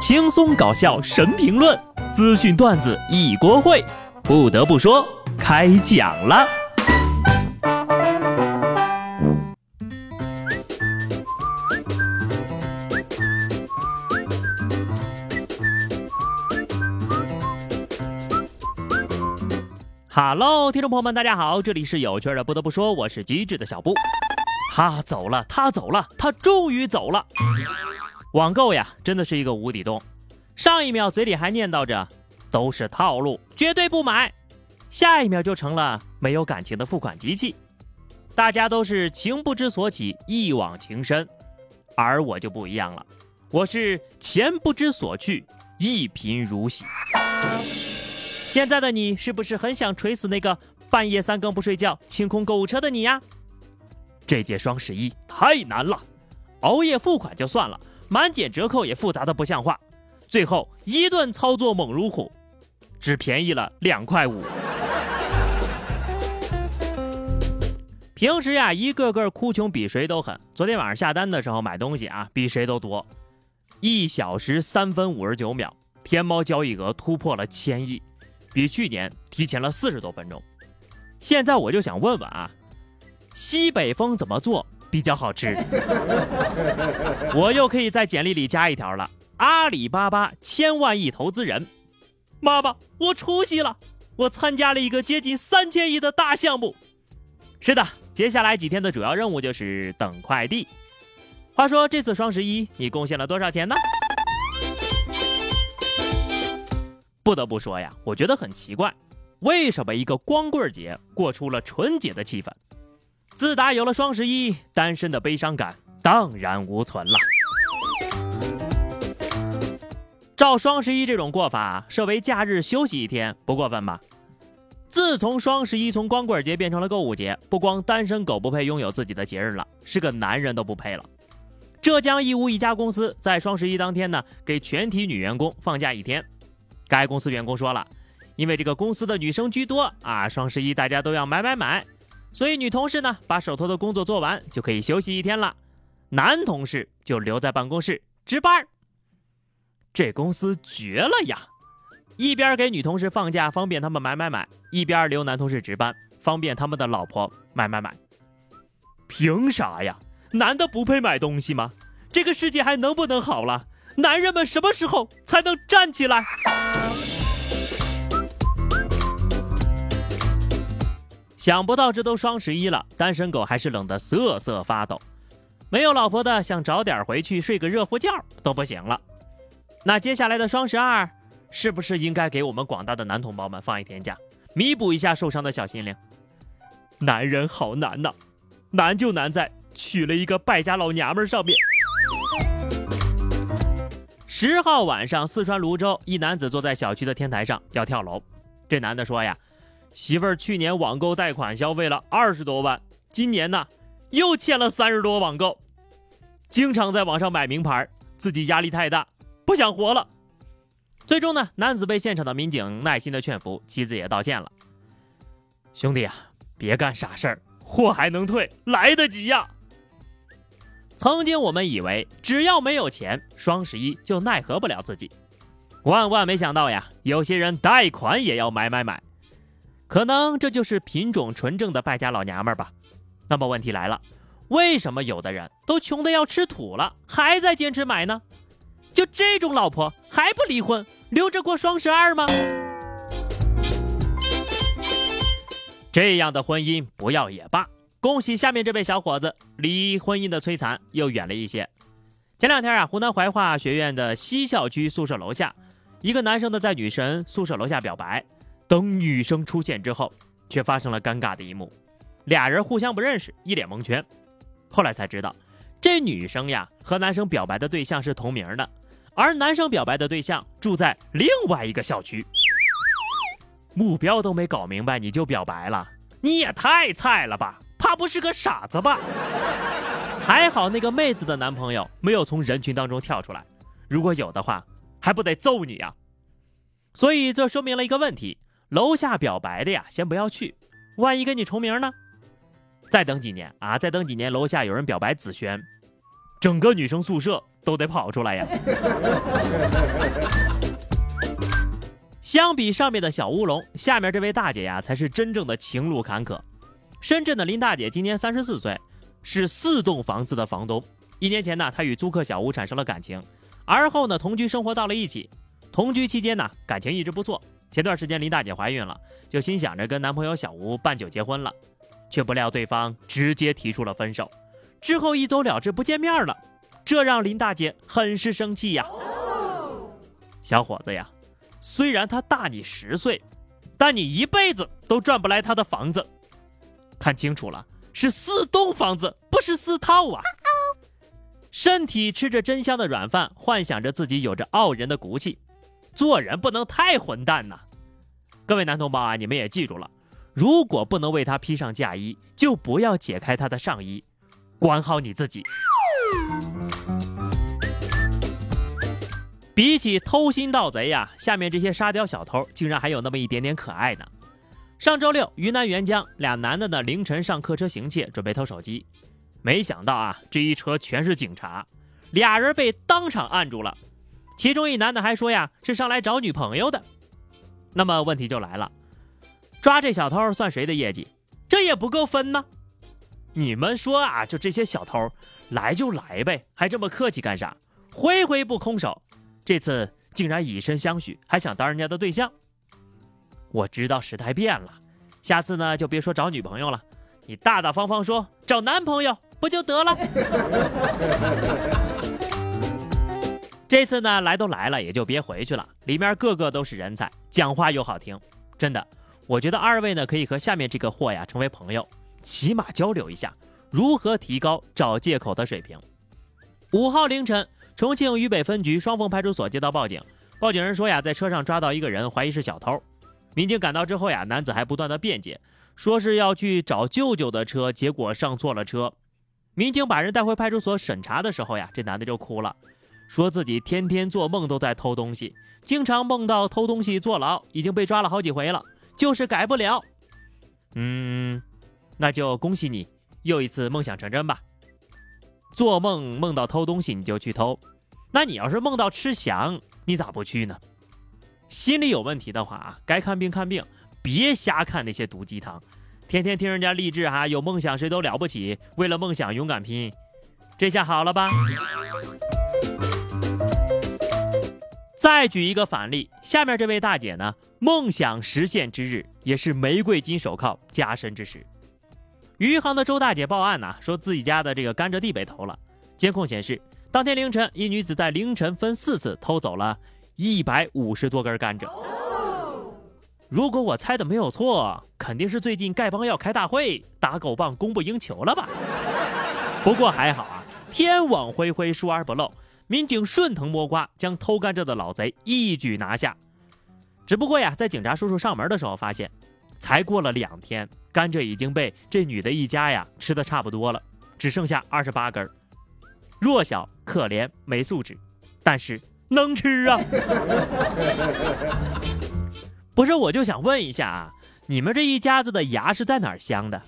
轻松搞笑神评论，资讯段子一锅烩。不得不说，开讲了。哈喽，听众朋友们，大家好，这里是有趣的。不得不说，我是机智的小布。他走了，他走了，他终于走了。网购呀，真的是一个无底洞。上一秒嘴里还念叨着都是套路，绝对不买，下一秒就成了没有感情的付款机器。大家都是情不知所起，一往情深，而我就不一样了，我是钱不知所去，一贫如洗。现在的你是不是很想锤死那个半夜三更不睡觉清空购物车的你呀？这届双十一太难了，熬夜付款就算了。满减折扣也复杂的不像话，最后一顿操作猛如虎，只便宜了两块五。平时呀，一个个哭穷比谁都狠。昨天晚上下单的时候买东西啊，比谁都多，一小时三分五十九秒，天猫交易额突破了千亿，比去年提前了四十多分钟。现在我就想问问啊，西北风怎么做？比较好吃，我又可以在简历里加一条了。阿里巴巴千万亿投资人，妈妈，我出息了，我参加了一个接近三千亿的大项目。是的，接下来几天的主要任务就是等快递。话说这次双十一你贡献了多少钱呢？不得不说呀，我觉得很奇怪，为什么一个光棍节过出了纯洁的气氛？自打有了双十一，单身的悲伤感荡然无存了。照双十一这种过法，设为假日休息一天，不过分吧？自从双十一从光棍节变成了购物节，不光单身狗不配拥有自己的节日了，是个男人都不配了。浙江义乌一家公司在双十一当天呢，给全体女员工放假一天。该公司员工说了，因为这个公司的女生居多啊，双十一大家都要买买买。所以女同事呢，把手头的工作做完就可以休息一天了，男同事就留在办公室值班。这公司绝了呀！一边给女同事放假，方便他们买买买；一边留男同事值班，方便他们的老婆买买买。凭啥呀？男的不配买东西吗？这个世界还能不能好了？男人们什么时候才能站起来？想不到这都双十一了，单身狗还是冷得瑟瑟发抖。没有老婆的想早点回去睡个热乎觉都不行了。那接下来的双十二，是不是应该给我们广大的男同胞们放一天假，弥补一下受伤的小心灵？男人好难呐，难就难在娶了一个败家老娘们上面。十号晚上，四川泸州一男子坐在小区的天台上要跳楼，这男的说呀。媳妇儿去年网购贷款消费了二十多万，今年呢又欠了三十多网购，经常在网上买名牌，自己压力太大，不想活了。最终呢，男子被现场的民警耐心的劝服，妻子也道歉了。兄弟啊，别干傻事儿，货还能退，来得及呀。曾经我们以为只要没有钱，双十一就奈何不了自己，万万没想到呀，有些人贷款也要买买买。可能这就是品种纯正的败家老娘们吧。那么问题来了，为什么有的人都穷的要吃土了，还在坚持买呢？就这种老婆还不离婚，留着过双十二吗？这样的婚姻不要也罢。恭喜下面这位小伙子，离婚姻的摧残又远了一些。前两天啊，湖南怀化学院的西校区宿舍楼下，一个男生呢在女神宿舍楼下表白。等女生出现之后，却发生了尴尬的一幕，俩人互相不认识，一脸蒙圈。后来才知道，这女生呀和男生表白的对象是同名的，而男生表白的对象住在另外一个小区。目标都没搞明白你就表白了，你也太菜了吧？怕不是个傻子吧？还好那个妹子的男朋友没有从人群当中跳出来，如果有的话，还不得揍你呀？所以这说明了一个问题。楼下表白的呀，先不要去，万一跟你重名呢？再等几年啊，再等几年，楼下有人表白紫萱，整个女生宿舍都得跑出来呀。相比上面的小乌龙，下面这位大姐呀，才是真正的情路坎坷。深圳的林大姐今年三十四岁，是四栋房子的房东。一年前呢，她与租客小吴产生了感情，而后呢，同居生活到了一起。同居期间呢，感情一直不错。前段时间林大姐怀孕了，就心想着跟男朋友小吴办酒结婚了，却不料对方直接提出了分手，之后一走了之，不见面了，这让林大姐很是生气呀。小伙子呀，虽然他大你十岁，但你一辈子都赚不来他的房子。看清楚了，是四栋房子，不是四套啊。身体吃着真香的软饭，幻想着自己有着傲人的骨气。做人不能太混蛋呐！各位男同胞啊，你们也记住了，如果不能为他披上嫁衣，就不要解开他的上衣，管好你自己。比起偷心盗贼呀，下面这些沙雕小偷竟然还有那么一点点可爱呢。上周六，云南沅江俩男的呢凌晨上客车行窃，准备偷手机，没想到啊，这一车全是警察，俩人被当场按住了。其中一男的还说呀，是上来找女朋友的。那么问题就来了，抓这小偷算谁的业绩？这也不够分呢。你们说啊，就这些小偷来就来呗，还这么客气干啥？回回不空手，这次竟然以身相许，还想当人家的对象。我知道时代变了，下次呢就别说找女朋友了，你大大方方说找男朋友不就得了？这次呢，来都来了，也就别回去了。里面个个都是人才，讲话又好听，真的。我觉得二位呢，可以和下面这个货呀成为朋友，起码交流一下如何提高找借口的水平。五号凌晨，重庆渝北分局双峰派出所接到报警，报警人说呀，在车上抓到一个人，怀疑是小偷。民警赶到之后呀，男子还不断的辩解，说是要去找舅舅的车，结果上错了车。民警把人带回派出所审查的时候呀，这男的就哭了。说自己天天做梦都在偷东西，经常梦到偷东西坐牢，已经被抓了好几回了，就是改不了。嗯，那就恭喜你，又一次梦想成真吧。做梦梦到偷东西你就去偷，那你要是梦到吃翔，你咋不去呢？心理有问题的话啊，该看病看病，别瞎看那些毒鸡汤，天天听人家励志哈，有梦想谁都了不起，为了梦想勇敢拼，这下好了吧？再举一个反例，下面这位大姐呢，梦想实现之日也是玫瑰金手铐加身之时。余杭的周大姐报案呢，说自己家的这个甘蔗地被偷了。监控显示，当天凌晨，一女子在凌晨分四次偷走了一百五十多根甘蔗。如果我猜的没有错，肯定是最近丐帮要开大会，打狗棒供不应求了吧？不过还好啊，天网恢恢，疏而不漏。民警顺藤摸瓜，将偷甘蔗的老贼一举拿下。只不过呀，在警察叔叔上门的时候，发现才过了两天，甘蔗已经被这女的一家呀吃的差不多了，只剩下二十八根。弱小、可怜、没素质，但是能吃啊！不是，我就想问一下啊，你们这一家子的牙是在哪镶的？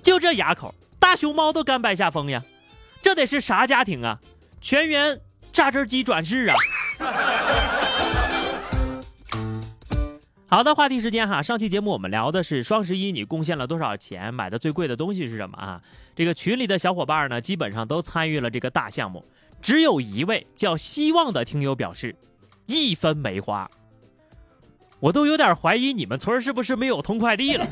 就这牙口，大熊猫都甘拜下风呀！这得是啥家庭啊？全员。榨汁机转世啊！好的，话题时间哈，上期节目我们聊的是双十一你贡献了多少钱，买的最贵的东西是什么啊？这个群里的小伙伴呢，基本上都参与了这个大项目，只有一位叫希望的听友表示一分没花，我都有点怀疑你们村是不是没有通快递了。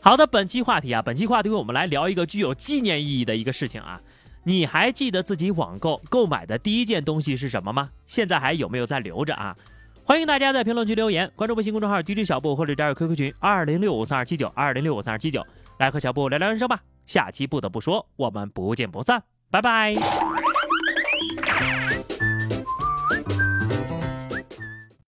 好的，本期话题啊，本期话题我们来聊一个具有纪念意义的一个事情啊。你还记得自己网购购买的第一件东西是什么吗？现在还有没有在留着啊？欢迎大家在评论区留言，关注微信公众号 DJ 小布或者加入 QQ 群二零六五三二七九二零六五三二七九，来和小布聊聊人生吧。下期不得不说，我们不见不散，拜拜。